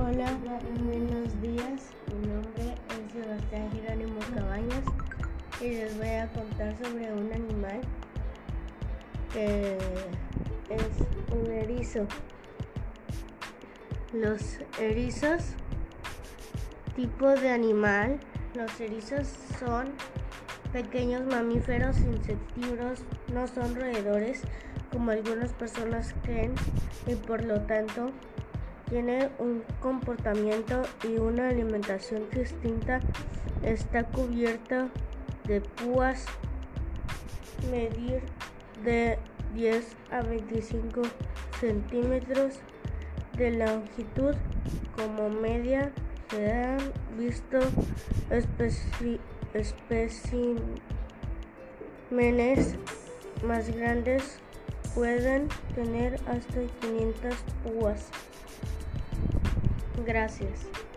Hola, buenos días. Mi nombre es Sebastián Jerónimo Cabañas y les voy a contar sobre un animal que es un erizo. Los erizos, tipo de animal, los erizos son pequeños mamíferos insectívoros, no son roedores como algunas personas creen y por lo tanto tiene un comportamiento y una alimentación distinta. Está cubierta de púas, medir de 10 a 25 centímetros de longitud como media. Se han visto especímenes más grandes pueden tener hasta 500 púas. Gracias.